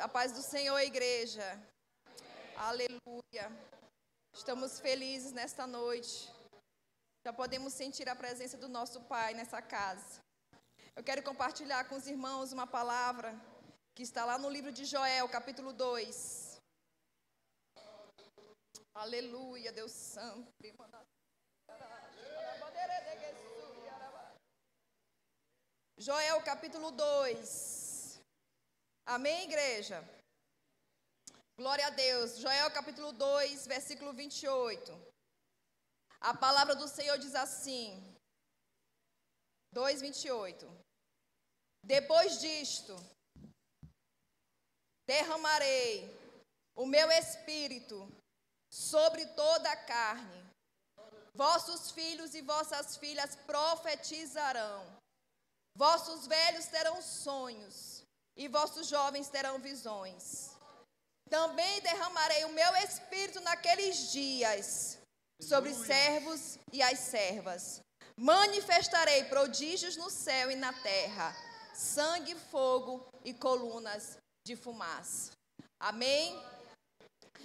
A paz do Senhor, igreja. Aleluia. Estamos felizes nesta noite. Já podemos sentir a presença do nosso Pai nessa casa. Eu quero compartilhar com os irmãos uma palavra que está lá no livro de Joel, capítulo 2. Aleluia, Deus Santo. Joel, capítulo 2. Amém, igreja? Glória a Deus. Joel capítulo 2, versículo 28. A palavra do Senhor diz assim: 2, 28. Depois disto, derramarei o meu espírito sobre toda a carne. Vossos filhos e vossas filhas profetizarão. Vossos velhos terão sonhos e vossos jovens terão visões. Também derramarei o meu espírito naqueles dias sobre os servos e as servas. Manifestarei prodígios no céu e na terra, sangue, fogo e colunas de fumaça. Amém?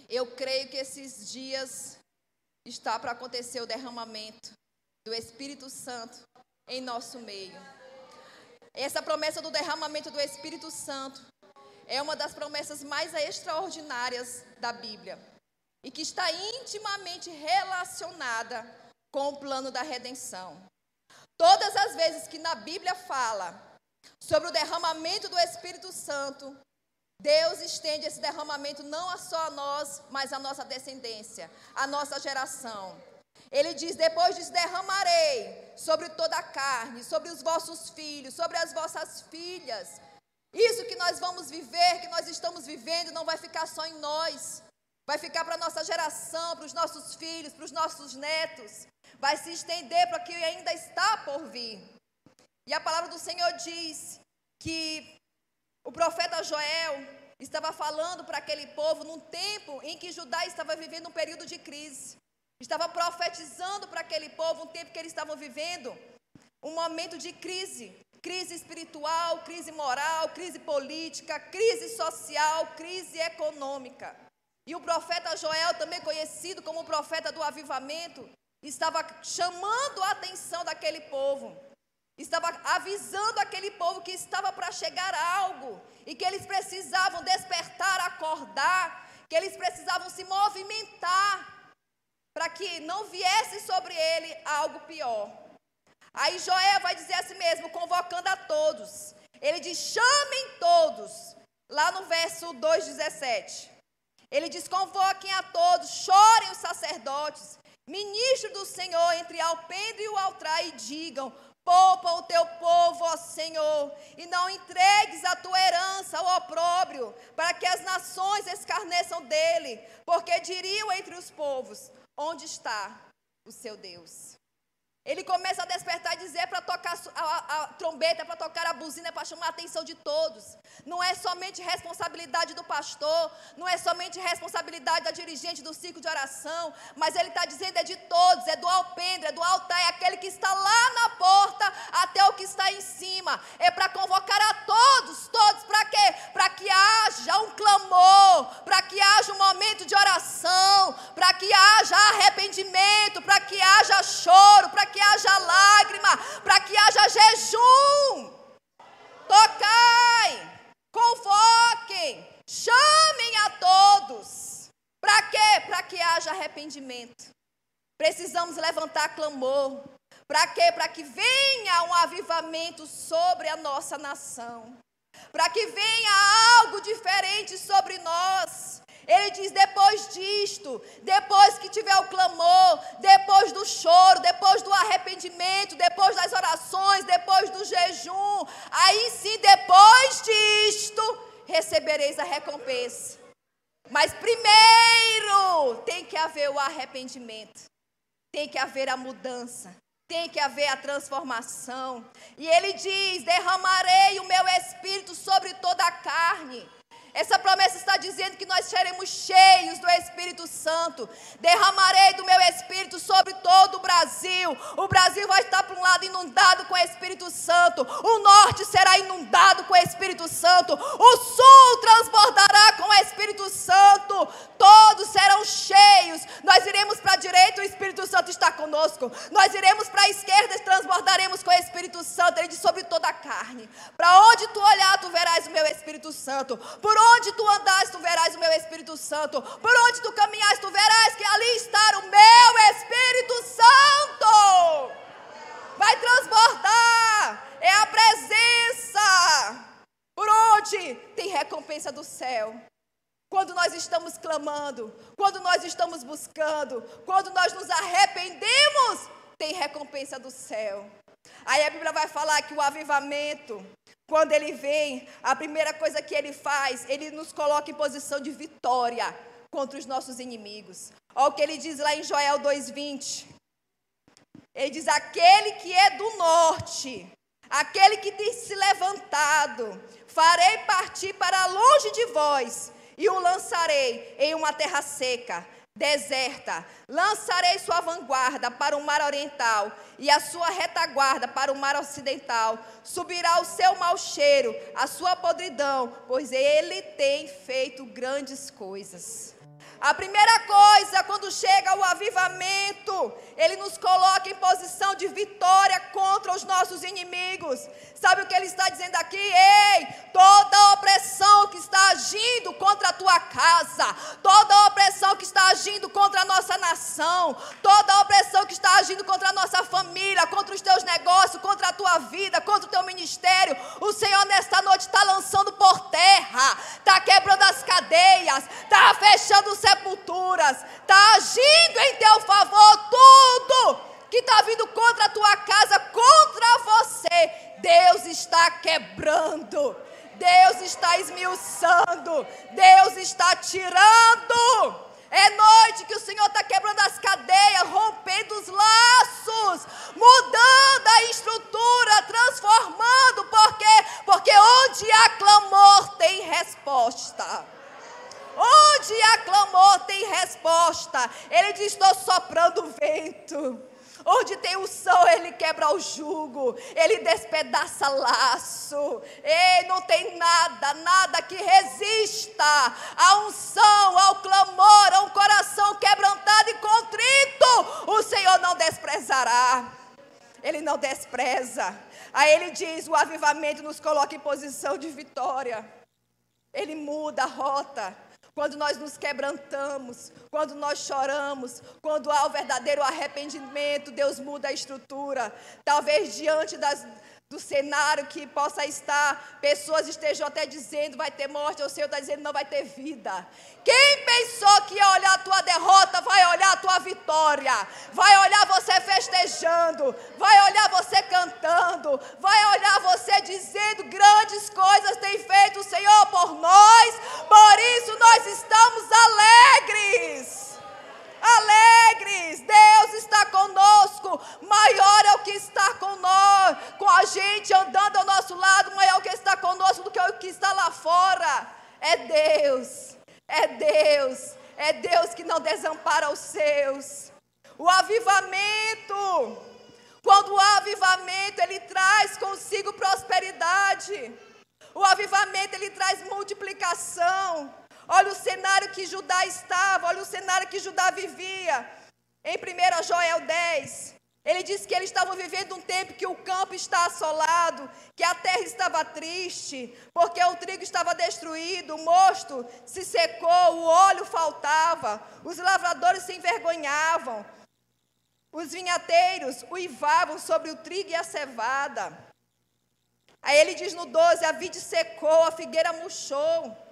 Eu creio que esses dias está para acontecer o derramamento do Espírito Santo em nosso meio. Essa promessa do derramamento do Espírito Santo é uma das promessas mais extraordinárias da Bíblia e que está intimamente relacionada com o plano da redenção. Todas as vezes que na Bíblia fala sobre o derramamento do Espírito Santo, Deus estende esse derramamento não só a nós, mas a nossa descendência, a nossa geração. Ele diz: Depois disso derramarei sobre toda a carne, sobre os vossos filhos, sobre as vossas filhas, isso que nós vamos viver, que nós estamos vivendo, não vai ficar só em nós. Vai ficar para a nossa geração, para os nossos filhos, para os nossos netos. Vai se estender para o que ainda está por vir. E a palavra do Senhor diz que o profeta Joel estava falando para aquele povo num tempo em que Judá estava vivendo um período de crise. Estava profetizando para aquele povo um tempo que eles estavam vivendo um momento de crise crise espiritual, crise moral, crise política, crise social, crise econômica. E o profeta Joel, também conhecido como o profeta do avivamento, estava chamando a atenção daquele povo. Estava avisando aquele povo que estava para chegar algo e que eles precisavam despertar, acordar, que eles precisavam se movimentar para que não viesse sobre ele algo pior. Aí Joé vai dizer assim mesmo, convocando a todos. Ele diz: chamem todos. Lá no verso 2,17. Ele diz: convoquem a todos, chorem os sacerdotes, ministros do Senhor entre alpendre e o altar, e digam: Poupa o teu povo, ó Senhor, e não entregues a tua herança ao opróbrio, para que as nações escarneçam dele, porque diriam entre os povos: Onde está o seu Deus? Ele começa a despertar e dizer para tocar a, a, trombeta, para tocar a buzina, para chamar a atenção de todos. Não é somente responsabilidade do pastor, não é somente responsabilidade da dirigente do ciclo de oração, mas ele está dizendo é de todos, é do alpendre, é do altar, é aquele que está lá na porta até o que está em cima. É para convocar a todos, todos, para quê? Para que haja um clamor, para que haja um momento de oração, para que haja arrependimento, para que haja choro, para que haja lágrima, para que haja jejum. Tocai, convoquem, chamem a todos. Para quê? Para que haja arrependimento. Precisamos levantar clamor. Para quê? Para que venha um avivamento sobre a nossa nação. Para que venha algo diferente sobre nós. Ele diz: depois disto, depois que tiver o clamor, depois do choro, depois do arrependimento, depois das orações, depois do jejum, aí sim, depois disto, recebereis a recompensa. Mas primeiro tem que haver o arrependimento, tem que haver a mudança, tem que haver a transformação. E ele diz: derramarei o meu espírito sobre toda a carne. Essa promessa está dizendo que nós seremos cheios do Espírito Santo. Derramarei do meu Espírito sobre todo o Brasil. O Brasil vai estar, por um lado, inundado com o Espírito Santo. O norte será inundado com o Espírito Santo. O sul transbordará estivermos cheios, nós iremos para a direita, o Espírito Santo está conosco. Nós iremos para a esquerda e transbordaremos com o Espírito Santo. Ele diz sobre toda a carne. Para onde tu olhar, tu verás o meu Espírito Santo. Por onde tu andares, tu verás o meu Espírito Santo. Por onde tu caminhares, tu verás que ali está o meu Espírito Santo. Vai transbordar. É a presença. Por onde tem recompensa do céu. Quando nós estamos clamando, quando nós estamos buscando, quando nós nos arrependemos, tem recompensa do céu. Aí a Bíblia vai falar que o avivamento, quando ele vem, a primeira coisa que ele faz, ele nos coloca em posição de vitória contra os nossos inimigos. Olha o que ele diz lá em Joel 2,20. Ele diz: aquele que é do norte, aquele que tem se levantado, farei partir para longe de vós e o lançarei em uma terra seca, deserta. Lançarei sua vanguarda para o mar oriental e a sua retaguarda para o mar ocidental. Subirá o seu mau cheiro, a sua podridão, pois ele tem feito grandes coisas. A primeira coisa, quando chega o avivamento, ele nos coloca em posição de vitória contra os nossos inimigos. Sabe o que ele está dizendo aqui? Ei, toda opressão agindo contra a tua casa, toda opressão que está agindo contra a nossa nação, toda opressão que está agindo contra a nossa família, contra os teus negócios, contra a tua vida, contra o teu ministério, o Senhor nesta noite está lançando por terra, está quebrando as cadeias, está fechando sepulturas, está agindo em teu favor tudo que está vindo contra a tua casa, contra você. Deus está quebrando, Deus está esmiuçando, Deus está tirando. É noite que o Senhor está quebrando as cadeias, rompendo os laços, mudando a estrutura, transformando. Por quê? Porque onde há clamor tem resposta. Onde há clamor tem resposta. Ele diz: Estou soprando vento. Onde tem o sol, ele quebra o jugo, ele despedaça laço. Ei, não tem nada, nada que resista à unção, ao clamor, a um coração quebrantado e contrito. O Senhor não desprezará. Ele não despreza. Aí ele diz: o avivamento nos coloca em posição de vitória. Ele muda a rota quando nós nos quebrantamos, quando nós choramos, quando há o verdadeiro arrependimento, Deus muda a estrutura. Talvez diante das, do cenário que possa estar, pessoas estejam até dizendo vai ter morte, ou o Senhor está dizendo não vai ter vida. Quem pensou que ia olhar a tua derrota, vai olhar a tua vitória, vai olhar você festejando, vai olhar você cantando, vai olhar você dizendo grandes coisas tem feito o Senhor por nós, por isso nós estamos alegres alegres. Deus está conosco. Maior é o que está nós, com a gente andando ao nosso lado, maior é o que está conosco do que o que está lá fora. É Deus. É Deus, é Deus que não desampara os seus. O avivamento, quando o avivamento ele traz consigo prosperidade. O avivamento ele traz multiplicação. Olha o cenário que Judá estava, olha o cenário que Judá vivia. Em 1 Joel 10, ele disse que eles estavam vivendo um tempo que o campo está assolado, que a terra estava triste, porque o trigo estava destruído, o mosto se secou, o óleo faltava, os lavradores se envergonhavam, os vinhateiros uivavam sobre o trigo e a cevada. Aí ele diz no 12: a vide secou, a figueira murchou.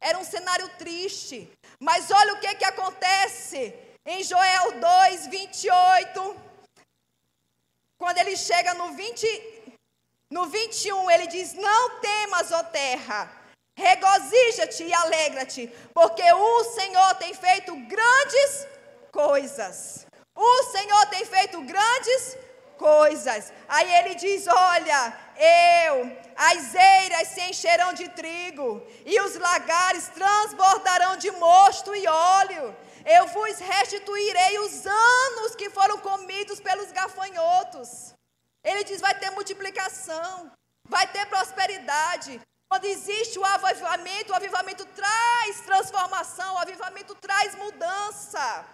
Era um cenário triste. Mas olha o que, que acontece em Joel 2, 28. Quando ele chega no 20, no 21, ele diz: Não temas, ó terra, regozija-te e alegra-te, porque o Senhor tem feito grandes coisas. O Senhor tem feito grandes coisas. Aí ele diz: Olha, eu, as eiras se encherão de trigo, e os lagares transbordarão de mosto e óleo eu vos restituirei os anos que foram comidos pelos gafanhotos. Ele diz: vai ter multiplicação, vai ter prosperidade. Quando existe o avivamento, o avivamento traz transformação o avivamento traz mudança.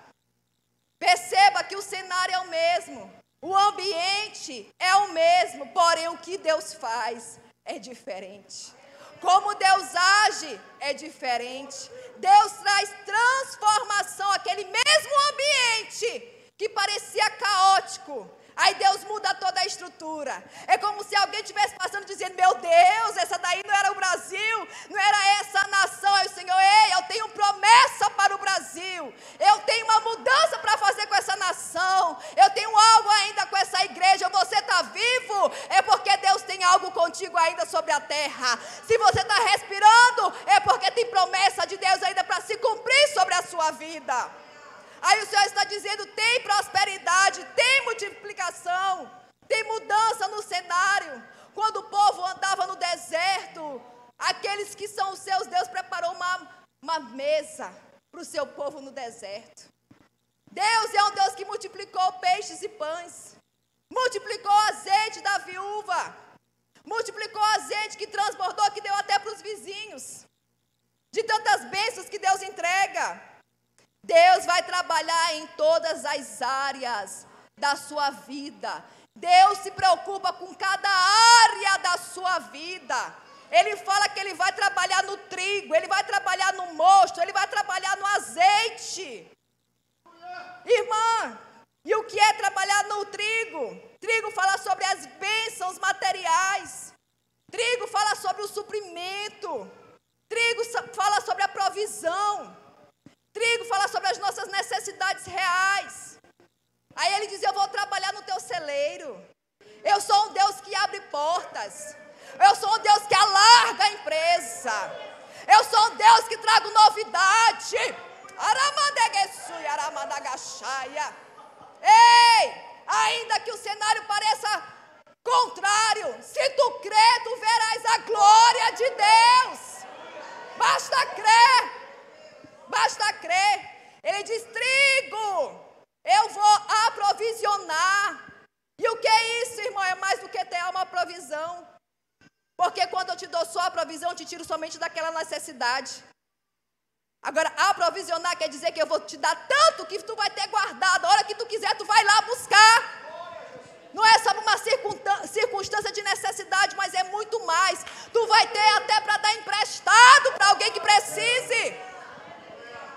Perceba que o cenário é o mesmo, o ambiente é o mesmo, porém o que Deus faz é diferente. Como Deus age é diferente. Deus traz transformação àquele mesmo ambiente que parecia caótico. Aí Deus muda toda a estrutura. É como se alguém estivesse passando dizendo: Meu Deus, essa daí não era o Brasil, não era essa nação. Aí o Senhor, ei, eu tenho promessa para o Brasil. Eu tenho uma mudança para fazer com essa nação. Eu tenho algo ainda com essa igreja. Você está vivo, é porque Deus tem algo contigo ainda sobre a terra. Se você está respirando, é porque tem promessa de Deus ainda para se cumprir sobre a sua vida. Aí o Senhor está dizendo: tem prosperidade, tem multiplicação, tem mudança no cenário. Quando o povo andava no deserto, aqueles que são os seus, Deus preparou uma, uma mesa para o seu povo no deserto. Deus é um Deus que multiplicou peixes e pães, multiplicou o azeite da viúva, multiplicou o azeite que transbordou, que deu até para os vizinhos, de tantas bênçãos que Deus entrega. Deus vai trabalhar em todas as áreas da sua vida. Deus se preocupa com cada área da sua vida. Ele fala que ele vai trabalhar no trigo, ele vai trabalhar no mosto, ele vai trabalhar no azeite. Irmã, e o que é trabalhar no trigo? Trigo fala sobre as bênçãos materiais. Trigo fala sobre o suprimento. Trigo fala sobre a provisão. Trigo fala sobre as nossas necessidades reais. Aí ele diz: Eu vou trabalhar no teu celeiro. Eu sou um Deus que abre portas. Eu sou um Deus que alarga a empresa. Eu sou um Deus que trago novidade. Ei, ainda que o cenário pareça contrário, se tu crer, tu verás a glória de Deus. Basta crer. Basta crer. Ele diz: trigo, eu vou aprovisionar. E o que é isso, irmão? É mais do que ter uma provisão. Porque quando eu te dou só a provisão, eu te tiro somente daquela necessidade. Agora, aprovisionar quer dizer que eu vou te dar tanto que tu vai ter guardado. A hora que tu quiser, tu vai lá buscar. Não é só uma circunstância de necessidade, mas é muito mais. Tu vai ter até para dar emprestado para alguém que precise.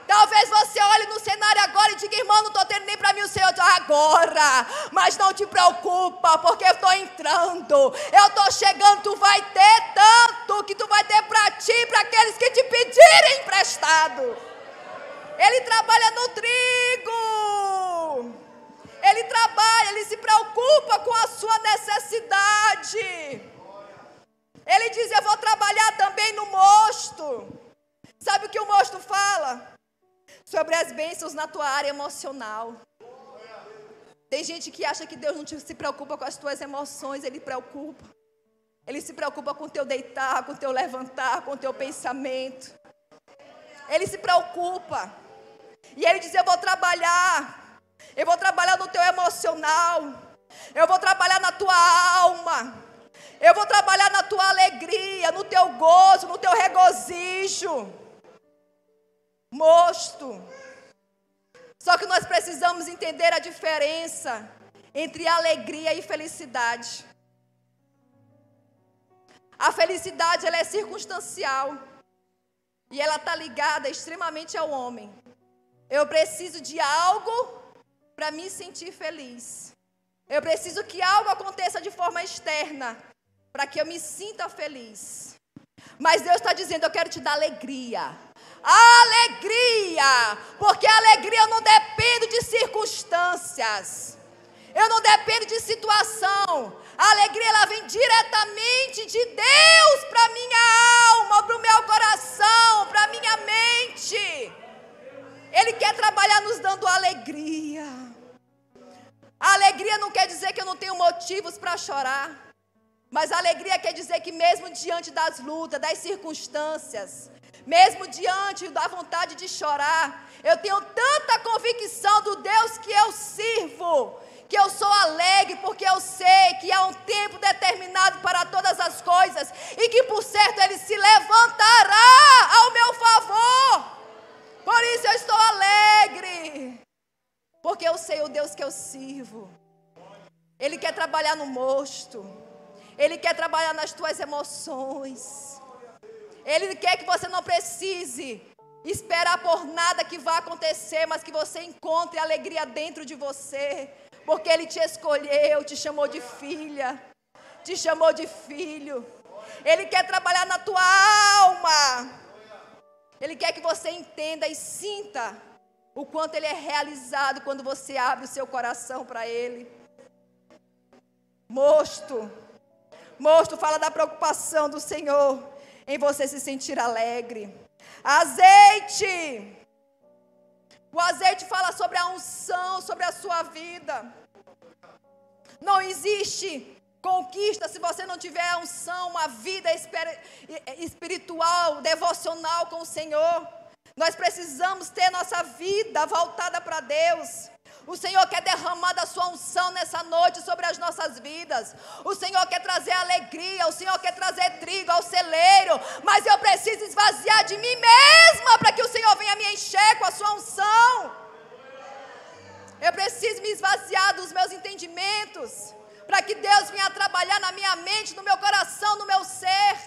Talvez você olhe no cenário agora e diga, irmão, não estou tendo nem para mim o Senhor agora. Mas não te preocupa, porque eu estou entrando. Eu estou chegando, tu vai ter tanto que tu vai ter para ti e para aqueles que te pedirem emprestado. Ele trabalha no trigo. Ele trabalha, ele se preocupa com a sua necessidade. Ele diz: Eu vou trabalhar também no mosto. Sabe o que o mosto fala? Sobre as bênçãos na tua área emocional. Tem gente que acha que Deus não se preocupa com as tuas emoções, Ele preocupa. Ele se preocupa com o teu deitar, com o teu levantar, com o teu pensamento. Ele se preocupa. E ele diz: Eu vou trabalhar. Eu vou trabalhar no teu emocional. Eu vou trabalhar na tua alma. Eu vou trabalhar na tua alegria, no teu gozo, no teu regozijo mosto. Só que nós precisamos entender a diferença entre alegria e felicidade. A felicidade ela é circunstancial e ela está ligada extremamente ao homem. Eu preciso de algo para me sentir feliz. Eu preciso que algo aconteça de forma externa para que eu me sinta feliz. Mas Deus está dizendo: Eu quero te dar alegria alegria, porque a alegria não depende de circunstâncias. Eu não dependo de situação. A alegria ela vem diretamente de Deus para minha alma, para o meu coração, para minha mente. Ele quer trabalhar nos dando alegria. A alegria não quer dizer que eu não tenho motivos para chorar. Mas a alegria quer dizer que mesmo diante das lutas, das circunstâncias, mesmo diante da vontade de chorar. Eu tenho tanta convicção do Deus que eu sirvo, que eu sou alegre, porque eu sei que há um tempo determinado para todas as coisas e que por certo Ele se levantará ao meu favor. Por isso eu estou alegre, porque eu sei o Deus que eu sirvo. Ele quer trabalhar no mosto, Ele quer trabalhar nas tuas emoções. Ele quer que você não precise esperar por nada que vá acontecer, mas que você encontre alegria dentro de você. Porque Ele te escolheu, te chamou de filha, te chamou de filho. Ele quer trabalhar na tua alma. Ele quer que você entenda e sinta o quanto Ele é realizado quando você abre o seu coração para Ele. Mosto. Mosto fala da preocupação do Senhor em você se sentir alegre. Azeite. O azeite fala sobre a unção, sobre a sua vida. Não existe conquista se você não tiver a unção, uma vida espiritual, devocional com o Senhor. Nós precisamos ter nossa vida voltada para Deus. O Senhor quer derramar da sua unção nessa noite sobre as nossas vidas. O Senhor quer trazer alegria, o Senhor quer trazer trigo ao celeiro, mas eu preciso esvaziar de mim mesma para que o Senhor venha me encher com a sua unção. Eu preciso me esvaziar dos meus entendimentos, para que Deus venha trabalhar na minha mente, no meu coração, no meu ser.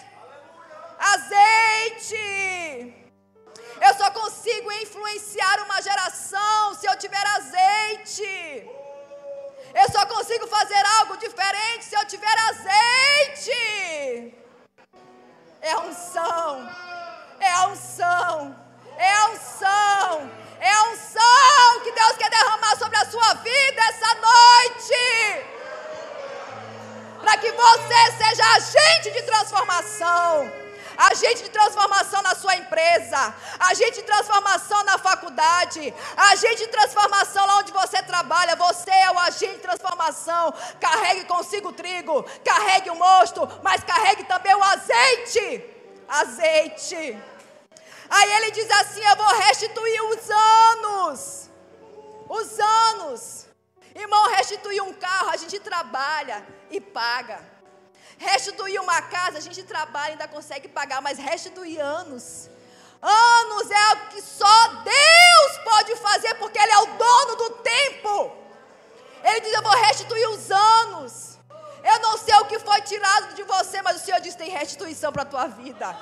Azeite. Eu só consigo influenciar uma geração se eu tiver azeite. Eu só consigo fazer algo diferente se eu tiver azeite. É a unção. É a unção. É a unção. É a unção que Deus quer derramar sobre a sua vida essa noite. Para que você seja agente de transformação agente de transformação na sua empresa, agente de transformação na faculdade, agente de transformação lá onde você trabalha. Você é o agente de transformação. Carregue consigo o trigo, carregue o mosto, mas carregue também o azeite. Azeite. Aí ele diz assim: Eu vou restituir os anos. Os anos. Irmão, restituir um carro, a gente trabalha e paga. Restituir uma casa, a gente trabalha e ainda consegue pagar, mas restituir anos. Anos é algo que só Deus pode fazer, porque Ele é o dono do tempo. Ele diz: Eu vou restituir os anos. Eu não sei o que foi tirado de você, mas o Senhor diz: tem restituição para a tua vida.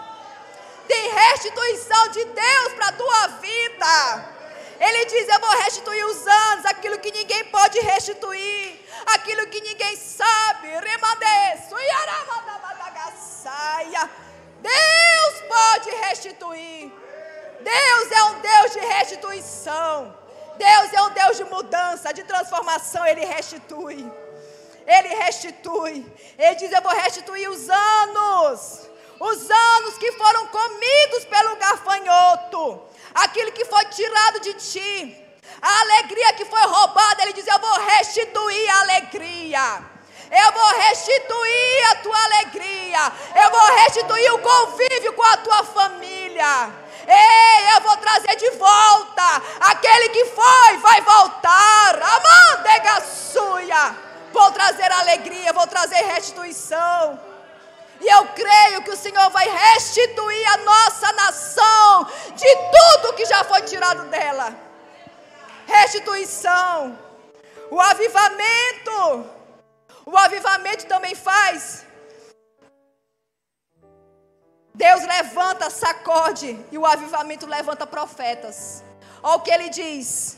Tem restituição de Deus para a tua vida. Ele diz: Eu vou restituir os anos, aquilo que ninguém pode restituir, aquilo que ninguém sabe. Deus pode restituir. Deus é um Deus de restituição. Deus é um Deus de mudança, de transformação. Ele restitui. Ele restitui. Ele diz: Eu vou restituir os anos. Os anos que foram comidos pelo gafanhoto aquilo que foi tirado de ti, a alegria que foi roubada, ele diz: Eu vou restituir a alegria. Eu vou restituir a tua alegria. Eu vou restituir o convívio com a tua família. Ei, eu vou trazer de volta. Aquele que foi, vai voltar. Amandega suia. Vou trazer alegria, vou trazer restituição. E eu creio que o Senhor vai restituir a nossa nação de tudo que já foi tirado dela. Restituição. O avivamento. O avivamento também faz. Deus levanta, sacode. E o avivamento levanta profetas. Olha o que ele diz.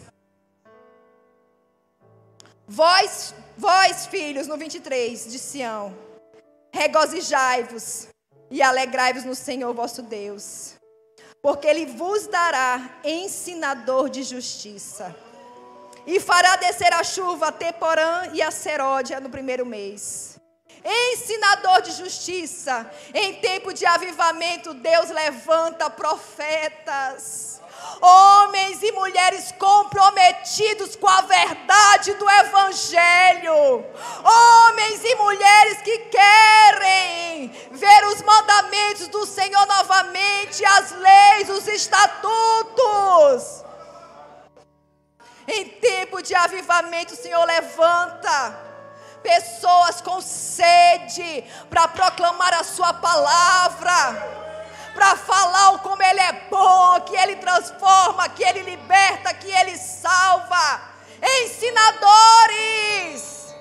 Vós, vós filhos, no 23 de Sião regozijai-vos e alegrai-vos no Senhor vosso Deus, porque Ele vos dará ensinador de justiça, e fará descer a chuva a Teporã e a Seródia no primeiro mês. Ensinador de justiça, em tempo de avivamento, Deus levanta profetas homens e mulheres comprometidos com a verdade do Evangelho, homens e mulheres que querem ver os mandamentos do Senhor novamente, as leis, os estatutos. Em tempo de avivamento, o Senhor levanta pessoas com sede para proclamar a Sua palavra para falar como Ele é bom, que Ele transforma, que Ele liberta, que Ele salva. Ensinadores,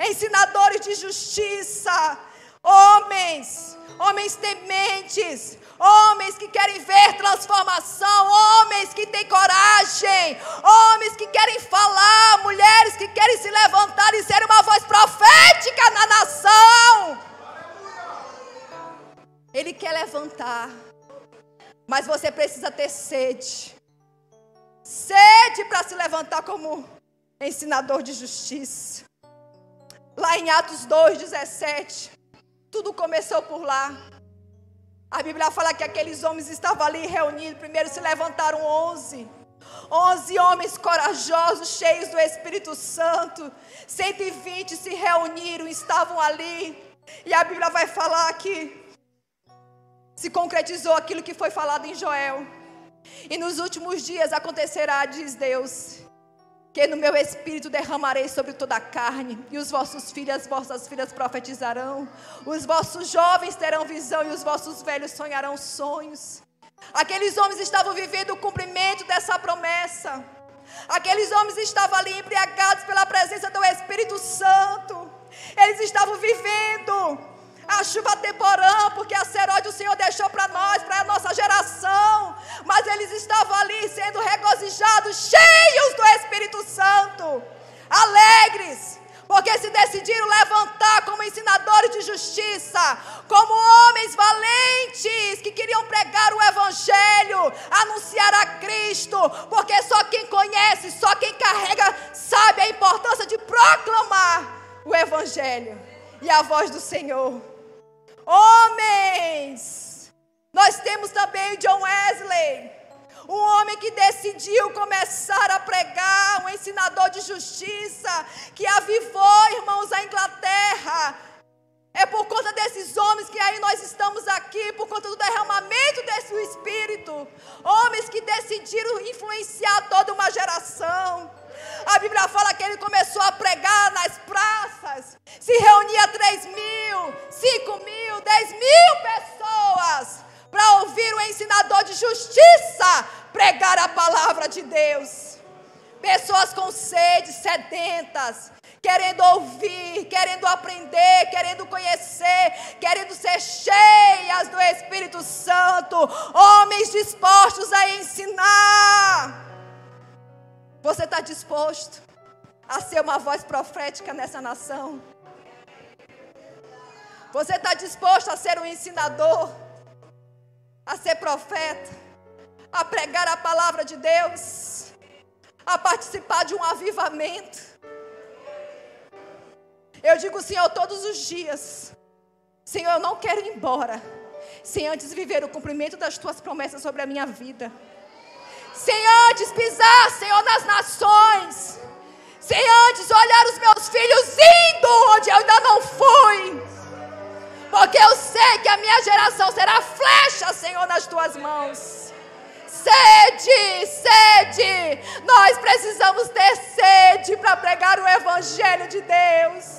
ensinadores de justiça, homens, homens tementes, homens que querem ver transformação, homens que têm coragem, homens que querem falar, mulheres que querem se levantar e ser uma voz profética na nação. Ele quer levantar, mas você precisa ter sede sede para se levantar como ensinador de justiça. Lá em Atos 2,17, tudo começou por lá. A Bíblia fala que aqueles homens estavam ali reunidos. Primeiro se levantaram onze. Onze homens corajosos, cheios do Espírito Santo. 120 se reuniram, estavam ali. E a Bíblia vai falar que se concretizou aquilo que foi falado em Joel. E nos últimos dias acontecerá, diz Deus, que no meu espírito derramarei sobre toda a carne, e os vossos filhos as vossas filhas profetizarão, os vossos jovens terão visão e os vossos velhos sonharão sonhos. Aqueles homens estavam vivendo o cumprimento dessa promessa. Aqueles homens estavam ali embriagados pela presença do Espírito Santo. Eles estavam vivendo a chuva temporã, porque a seróide o Senhor deixou para nós, para a nossa geração. Mas eles estavam ali sendo regozijados, cheios do Espírito Santo, alegres, porque se decidiram levantar como ensinadores de justiça, como homens valentes que queriam pregar o Evangelho, anunciar a Cristo, porque só quem conhece, só quem carrega, sabe a importância de proclamar o Evangelho e a voz do Senhor. Homens! Nós temos também John Wesley, um homem que decidiu começar a pregar, um ensinador de justiça, que avivou, irmãos, a Inglaterra. É por conta desses homens que aí nós estamos aqui, por conta do derramamento desse Espírito. Homens que decidiram influenciar toda uma geração. A Bíblia fala que ele começou a pregar nas praças. Se reunia 3 mil, 5 mil, 10 mil pessoas para ouvir o ensinador de justiça pregar a palavra de Deus. Pessoas com sede, sedentas, querendo ouvir, querendo aprender, querendo conhecer, querendo ser cheias do Espírito Santo, homens dispostos a ensinar. Você está disposto a ser uma voz profética nessa nação? Você está disposto a ser um ensinador, a ser profeta, a pregar a palavra de Deus, a participar de um avivamento? Eu digo, Senhor, todos os dias, Senhor, eu não quero ir embora sem antes viver o cumprimento das tuas promessas sobre a minha vida antes pisar, Senhor, nas nações, sem antes olhar os meus filhos indo onde eu ainda não fui, porque eu sei que a minha geração será flecha, Senhor, nas tuas mãos. Sede, sede, nós precisamos ter sede para pregar o Evangelho de Deus.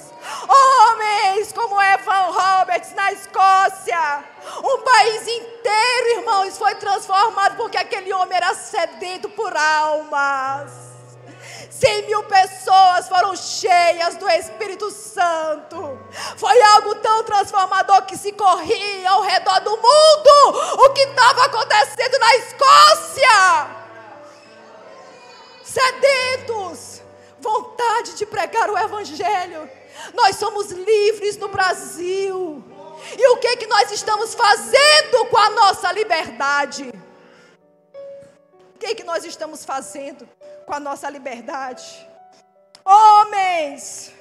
Homens como Evan Roberts na Escócia. Um país inteiro, irmãos, foi transformado porque aquele homem era sedento por almas. Cem mil pessoas foram cheias do Espírito Santo. Foi algo tão transformador que se corria ao redor do mundo o que estava acontecendo na Escócia. Sedentos, vontade de pregar o Evangelho. Nós somos livres no Brasil. E o que que nós estamos fazendo com a nossa liberdade? O que que nós estamos fazendo com a nossa liberdade? Homens,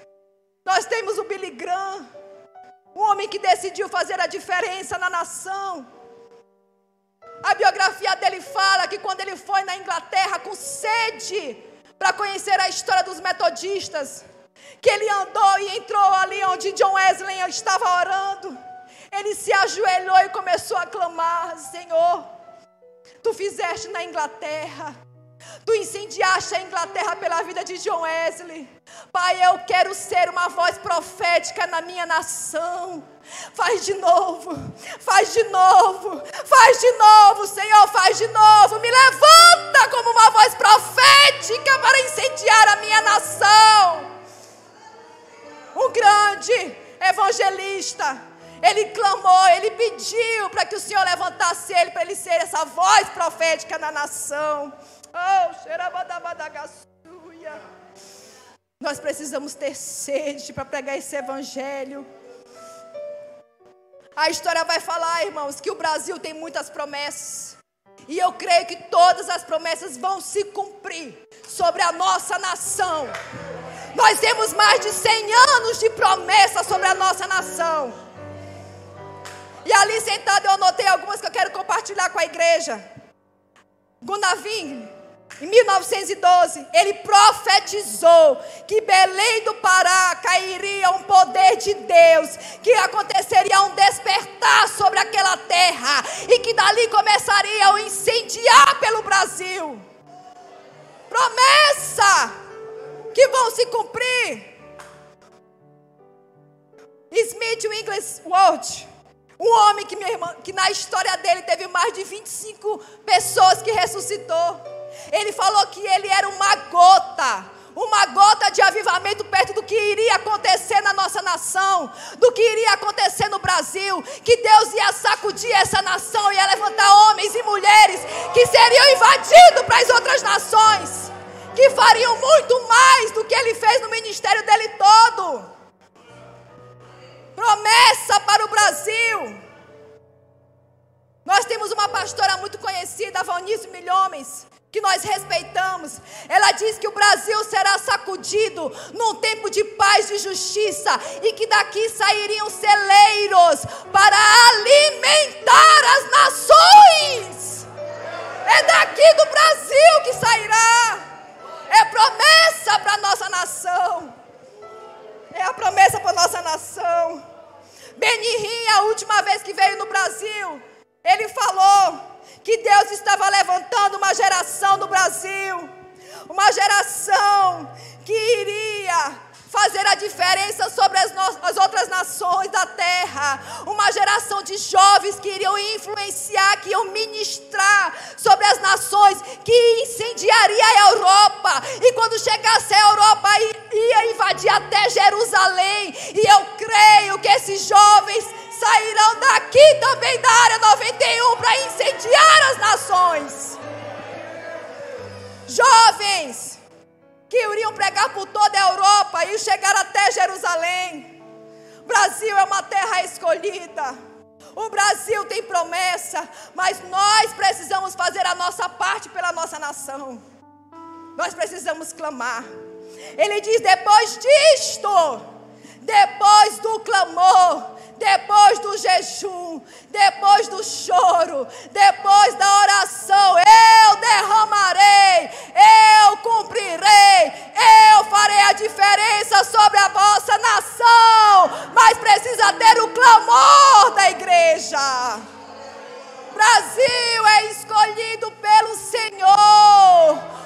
nós temos o Billy Graham, um homem que decidiu fazer a diferença na nação. A biografia dele fala que quando ele foi na Inglaterra com sede para conhecer a história dos metodistas, que ele andou e entrou ali onde John Wesley estava orando. Ele se ajoelhou e começou a clamar: Senhor, tu fizeste na Inglaterra. Tu incendiaste a Inglaterra pela vida de John Wesley. Pai, eu quero ser uma voz profética na minha nação. Faz de novo, faz de novo, faz de novo, Senhor, faz de novo. Me levanta como uma voz profética para incendiar a minha nação um grande Batista, ele clamou, ele pediu para que o Senhor levantasse ele, para ele ser essa voz profética na nação. Oh. Nós precisamos ter sede para pregar esse evangelho. A história vai falar, irmãos, que o Brasil tem muitas promessas. E eu creio que todas as promessas vão se cumprir sobre a nossa nação. Nós temos mais de 100 anos de promessa sobre a nossa nação. E ali sentado eu anotei algumas que eu quero compartilhar com a igreja. Gunavim, em 1912, ele profetizou que Belém do Pará cairia um poder de Deus, que aconteceria um despertar sobre aquela terra e que dali começaria a incendiar pelo Brasil. Promessa que vão se cumprir. Smith Wigglesworth, um homem que, irmã, que na história dele teve mais de 25 pessoas que ressuscitou. Ele falou que ele era uma gota, uma gota de avivamento perto do que iria acontecer na nossa nação, do que iria acontecer no Brasil, que Deus ia sacudir essa nação, ia levantar homens e mulheres que seriam invadidos para as outras nações, que fariam muito mais do que ele fez no ministério dele todo. Promessa para o Brasil. Nós temos uma pastora muito conhecida, Valnice Milhomens, que nós respeitamos. Ela diz que o Brasil será sacudido num tempo de paz e justiça e que daqui sairiam celeiros para alimentar as nações. É daqui do Brasil que sairá. É promessa para nossa nação. É a promessa para nossa nação. Benihim, a última vez que veio no Brasil, ele falou que Deus estava levantando uma geração no Brasil, uma geração que iria fazer a diferença sobre as, as, outras nações da terra. Uma geração de jovens que iriam influenciar, que iam ministrar sobre as nações, que incendiaria a Europa. E quando chegasse a Europa, ia invadir até Jerusalém. E eu creio que esses jovens sairão daqui também da área 91 para incendiar as nações. Jovens que iriam pregar por toda a Europa e chegar até Jerusalém. Brasil é uma terra escolhida. O Brasil tem promessa, mas nós precisamos fazer a nossa parte pela nossa nação. Nós precisamos clamar. Ele diz: depois disto, depois do clamor, depois do jejum, depois do choro, depois da oração, eu derramarei, eu cumprirei, eu farei a diferença sobre a vossa nação, mas precisa ter o clamor da igreja. Brasil é escolhido pelo Senhor.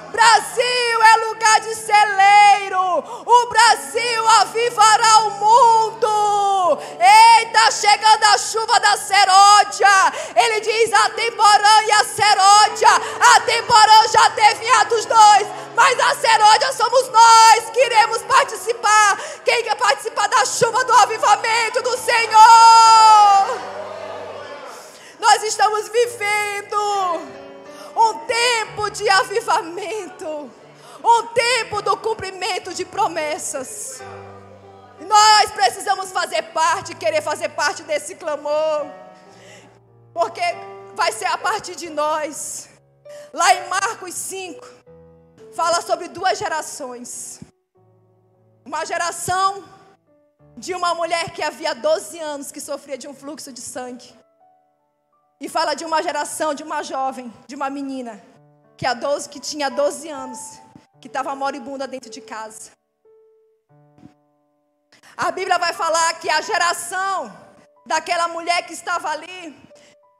Nós precisamos fazer parte, querer fazer parte desse clamor, porque vai ser a partir de nós. Lá em Marcos 5, fala sobre duas gerações. Uma geração de uma mulher que havia 12 anos que sofria de um fluxo de sangue. E fala de uma geração, de uma jovem, de uma menina, que, a 12, que tinha 12 anos, que estava moribunda dentro de casa. A Bíblia vai falar que a geração daquela mulher que estava ali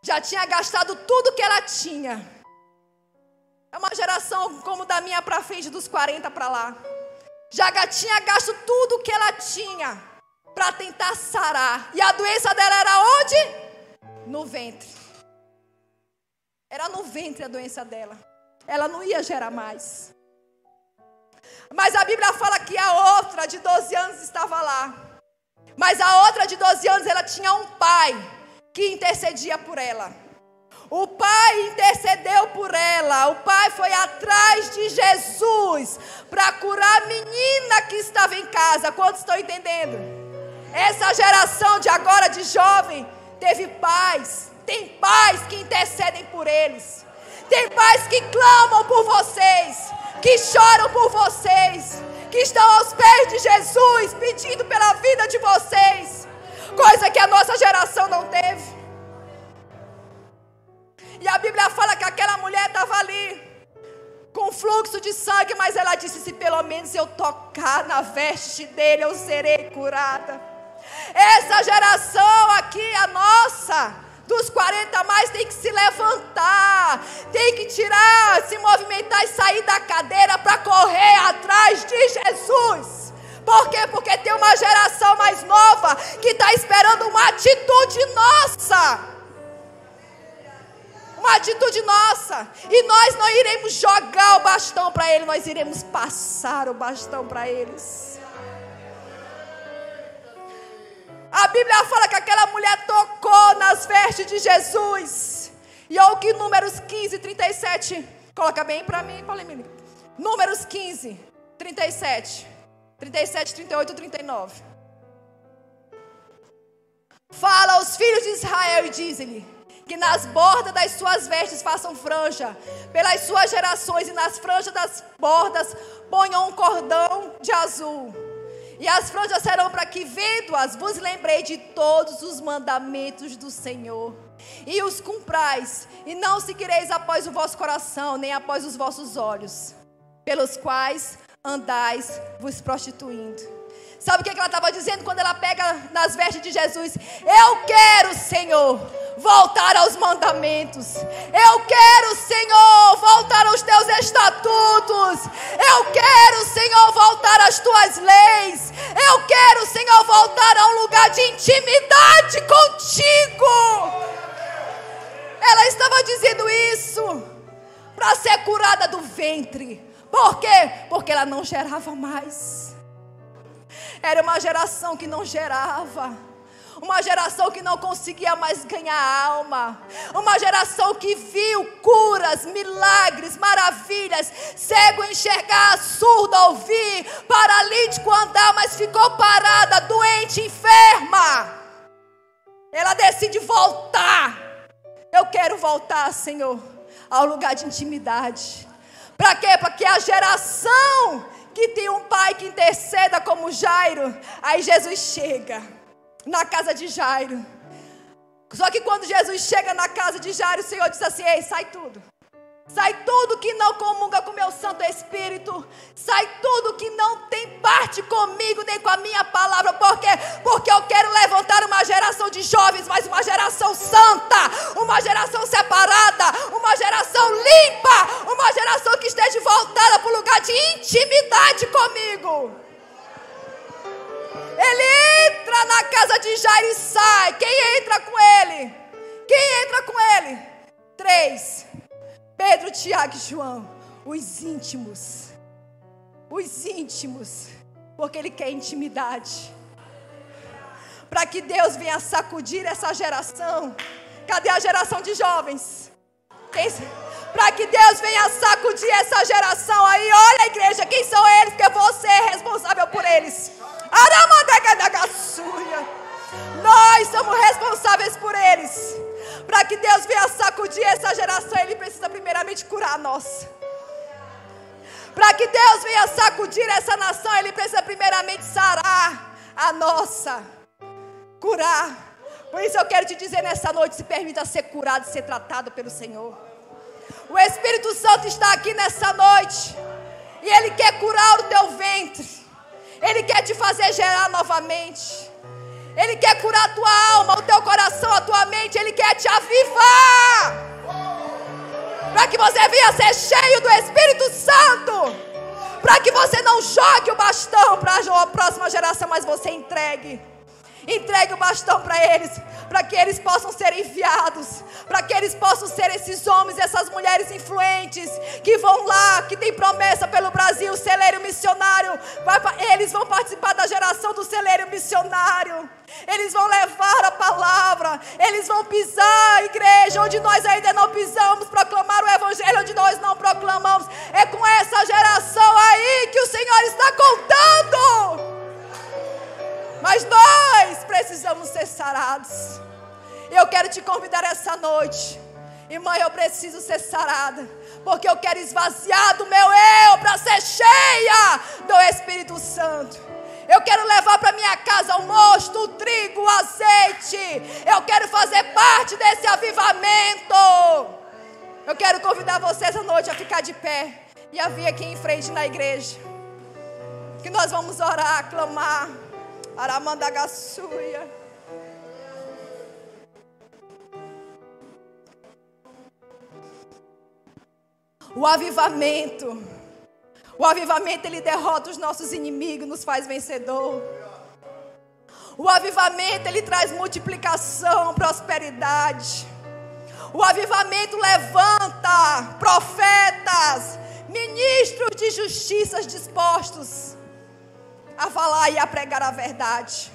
já tinha gastado tudo que ela tinha. É uma geração como da minha para frente, dos 40 para lá. Já tinha gasto tudo que ela tinha para tentar sarar. E a doença dela era onde? No ventre. Era no ventre a doença dela. Ela não ia gerar mais. Mas a Bíblia fala que a outra de 12 anos estava lá. Mas a outra de 12 anos, ela tinha um pai que intercedia por ela. O pai intercedeu por ela. O pai foi atrás de Jesus para curar a menina que estava em casa. Quantos estão entendendo? Essa geração de agora de jovem teve pais. Tem pais que intercedem por eles. Tem pais que clamam por vocês, que choram por vocês, que estão aos pés de Jesus pedindo pela vida de vocês. Coisa que a nossa geração não teve. E a Bíblia fala que aquela mulher estava ali com fluxo de sangue, mas ela disse: se pelo menos eu tocar na veste dele, eu serei curada. Essa geração aqui, a nossa, dos 40 mais, tem que se levantar, tem que tirar, se movimentar e sair da cadeira para correr atrás de Jesus. Por quê? Porque tem uma geração mais nova que está esperando uma atitude nossa uma atitude nossa. E nós não iremos jogar o bastão para eles, nós iremos passar o bastão para eles. A Bíblia fala que aquela mulher tocou nas vestes de Jesus. E olha o que Números 15, 37. Coloca bem para mim. Números 15, 37. 37, 38, 39. Fala aos filhos de Israel e diz-lhe: que nas bordas das suas vestes façam franja, pelas suas gerações, e nas franjas das bordas ponham um cordão de azul. E as franjas serão para que, vendo-as, vos lembrei de todos os mandamentos do Senhor. E os cumprais, e não seguireis após o vosso coração, nem após os vossos olhos, pelos quais andais vos prostituindo. Sabe o que ela estava dizendo quando ela pega nas vestes de Jesus? Eu quero, Senhor, voltar aos mandamentos. Eu quero, Senhor, voltar aos teus estatutos. Eu quero, Senhor, voltar às tuas leis. Eu quero, Senhor, voltar a um lugar de intimidade contigo. Ela estava dizendo isso para ser curada do ventre. Por quê? Porque ela não gerava mais. Era uma geração que não gerava. Uma geração que não conseguia mais ganhar alma. Uma geração que viu curas, milagres, maravilhas. Cego enxergar, surdo ouvir, paralítico andar, mas ficou parada, doente, enferma. Ela decide voltar. Eu quero voltar, Senhor, ao lugar de intimidade. Para quê? Para que a geração que tem um pai que interceda como Jairo. Aí Jesus chega na casa de Jairo. Só que quando Jesus chega na casa de Jairo, o Senhor diz assim: Ei, sai tudo. Sai tudo que não comunga com meu Santo Espírito. Sai tudo que não tem parte comigo nem com a minha palavra. Por quê? Porque eu quero levantar uma geração de jovens, mas uma geração santa, uma geração separada, uma geração limpa, uma geração que esteja voltada para o lugar de intimidade comigo. Ele entra na casa de Jair e sai. Quem entra com ele? Quem entra com ele? Três. Pedro, Tiago e João, os íntimos. Os íntimos, porque ele quer intimidade. Para que Deus venha sacudir essa geração. Cadê a geração de jovens? Para que Deus venha sacudir essa geração aí. Olha, igreja, quem são eles? Porque você é responsável por eles. Nós somos responsáveis por eles. Para que Deus venha sacudir essa geração, Ele precisa primeiramente curar a nossa. Para que Deus venha sacudir essa nação, Ele precisa primeiramente sarar a nossa. Curar. Por isso eu quero te dizer nessa noite: se permita ser curado e ser tratado pelo Senhor. O Espírito Santo está aqui nessa noite. E Ele quer curar o teu ventre. Ele quer te fazer gerar novamente. Ele quer curar a tua alma, o teu coração, a tua mente. Ele quer te avivar. Para que você venha ser cheio do Espírito Santo. Para que você não jogue o bastão para a próxima geração, mas você entregue. Entregue o bastão para eles, para que eles possam ser enviados, para que eles possam ser esses homens, essas mulheres influentes que vão lá, que tem promessa pelo Brasil, celeiro missionário. eles vão participar da geração do celeiro missionário. Eles vão levar a palavra, eles vão pisar a igreja onde nós ainda não pisamos, proclamar o evangelho onde nós não proclamamos. É com essa geração aí que o Senhor está contando. Mas nós precisamos ser sarados. Eu quero te convidar essa noite. Irmã, eu preciso ser sarada. Porque eu quero esvaziar do meu eu para ser cheia do Espírito Santo. Eu quero levar para minha casa o mosto, o trigo, o azeite. Eu quero fazer parte desse avivamento. Eu quero convidar você essa noite a ficar de pé e a vir aqui em frente na igreja. Que nós vamos orar, clamar. Aramandagaçuia. O avivamento. O avivamento ele derrota os nossos inimigos, nos faz vencedor. O avivamento ele traz multiplicação, prosperidade. O avivamento levanta profetas, ministros de justiça dispostos a falar e a pregar a verdade.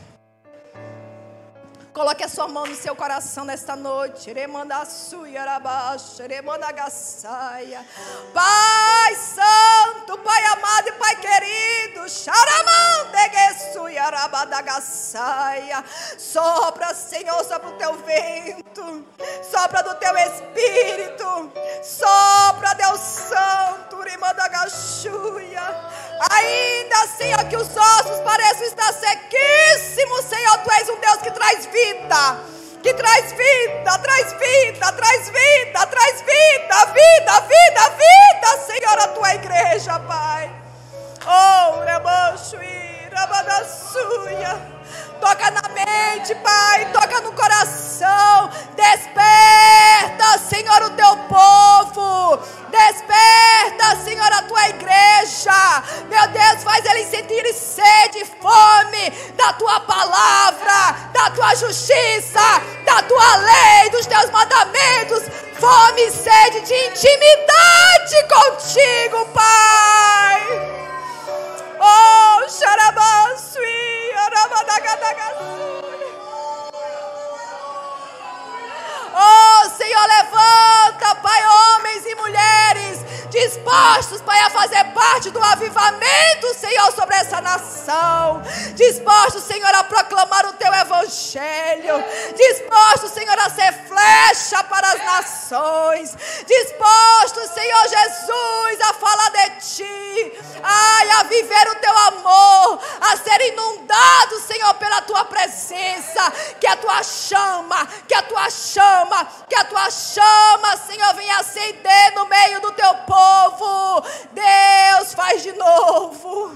Coloque a sua mão no seu coração nesta noite. Pai Santo, Pai amado e Pai querido. Sopra, Senhor, sobre o teu vento. Sopra do teu espírito. Sopra, Deus Santo. Ainda, Senhor, que os ossos pareçam estar sequíssimos, Senhor, Tu és um Deus que traz vida que traz vida, traz vida, traz vida, traz vida, vida, vida, vida, Senhor, a tua igreja, Pai. Oh, remancho. Toca na mente, Pai, toca no coração. Desperta, Senhor, o teu povo. Desperta, Senhor, a tua igreja. Meu Deus, faz eles sentirem sede e fome da tua palavra, da tua justiça, da tua lei, dos teus mandamentos. Fome e sede de intimidade contigo, Pai. Oh, Sharabasui, Arabadagadagasui. Dispostos, Pai, a fazer parte do avivamento, Senhor, sobre essa nação. Dispostos, Senhor, a proclamar o teu evangelho. Dispostos, Senhor, a ser flecha para as nações. Dispostos, Senhor Jesus, a falar de ti. Ai, a viver o teu amor, a ser inundado, Senhor, pela tua presença. Que a tua chama, que a tua chama que a tua chama, Senhor, venha acender no meio do teu povo. Deus, faz de novo.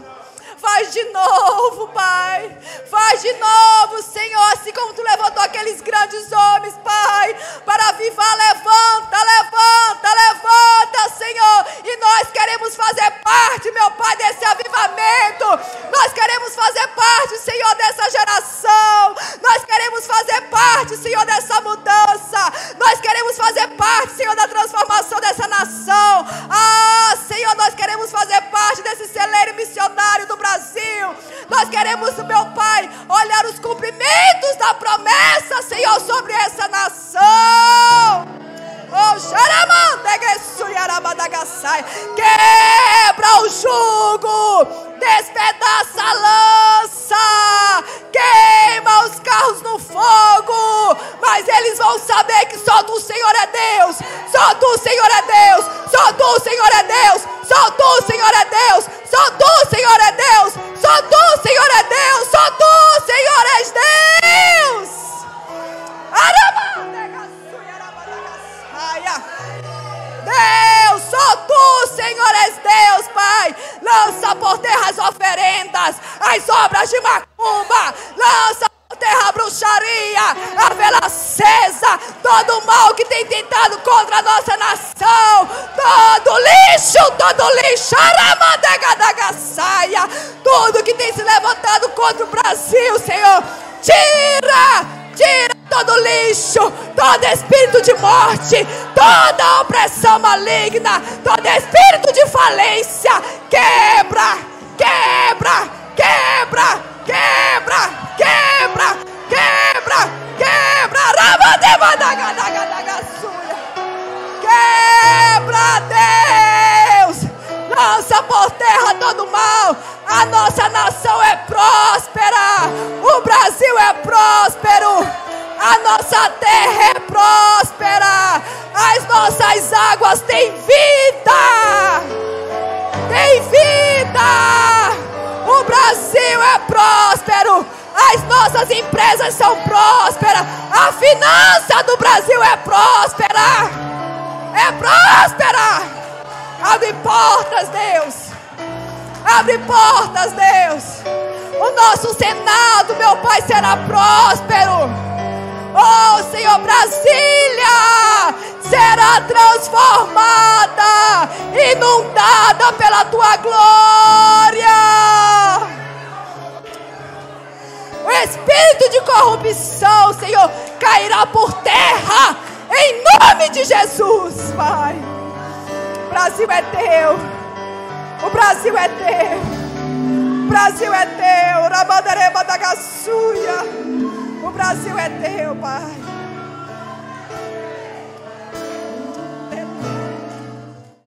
Faz de novo, Pai. Faz de novo, Senhor. Assim como tu levantou aqueles grandes homens, Pai. Para avivar, levanta, levanta, levanta, Senhor. E nós queremos fazer parte, meu Pai, desse avivamento. Nós queremos fazer parte, Senhor, dessa geração. Nós queremos fazer parte, Senhor, dessa mudança. Nós queremos fazer parte, Senhor, da transformação dessa nação. Ah, Senhor, nós queremos fazer parte desse celeiro missionário do Brasil. Brasil. Nós queremos, meu Pai, olhar os cumprimentos da promessa, Senhor, sobre essa nação. Oh, Quebra o jugo, despedaça a lança, queima os carros no fogo. Mas eles vão saber que só do Senhor é Deus, só do Senhor é Deus, só do Senhor é Deus, só do Senhor é Deus, só do Senhor é Deus, só do Senhor é Deus, só do Senhor és Deus. Deus, só tu, Senhor, és Deus, Pai. Lança por terra as oferendas, as obras de macumba. Lança terra a bruxaria, a vela acesa, todo o mal que tem tentado contra a nossa nação. Todo lixo, todo lixo. Tudo que tem se levantado contra o Brasil, Senhor. Tira, tira todo lixo, todo espírito de morte, toda opressão maligna, todo espírito de falência. Quebra, quebra, quebra, quebra, quebra, quebra, quebra. Quebra, Deus. Lança por terra todo mal. A nossa nação é próspera. O Brasil é próspero. A nossa terra é próspera. As nossas águas têm vida. Tem vida. O Brasil é próspero. As nossas empresas são prósperas. A finança do Brasil é próspera. É próspera. Abre portas, Deus. Abre portas, Deus. O nosso Senado, meu Pai, será próspero. Oh, Senhor, Brasília será transformada, inundada pela tua glória. O espírito de corrupção, Senhor, cairá por terra, em nome de Jesus, Pai. O Brasil é teu, o Brasil é teu, o Brasil é teu, Rabadareba da Gassuia. O Brasil é teu, Pai.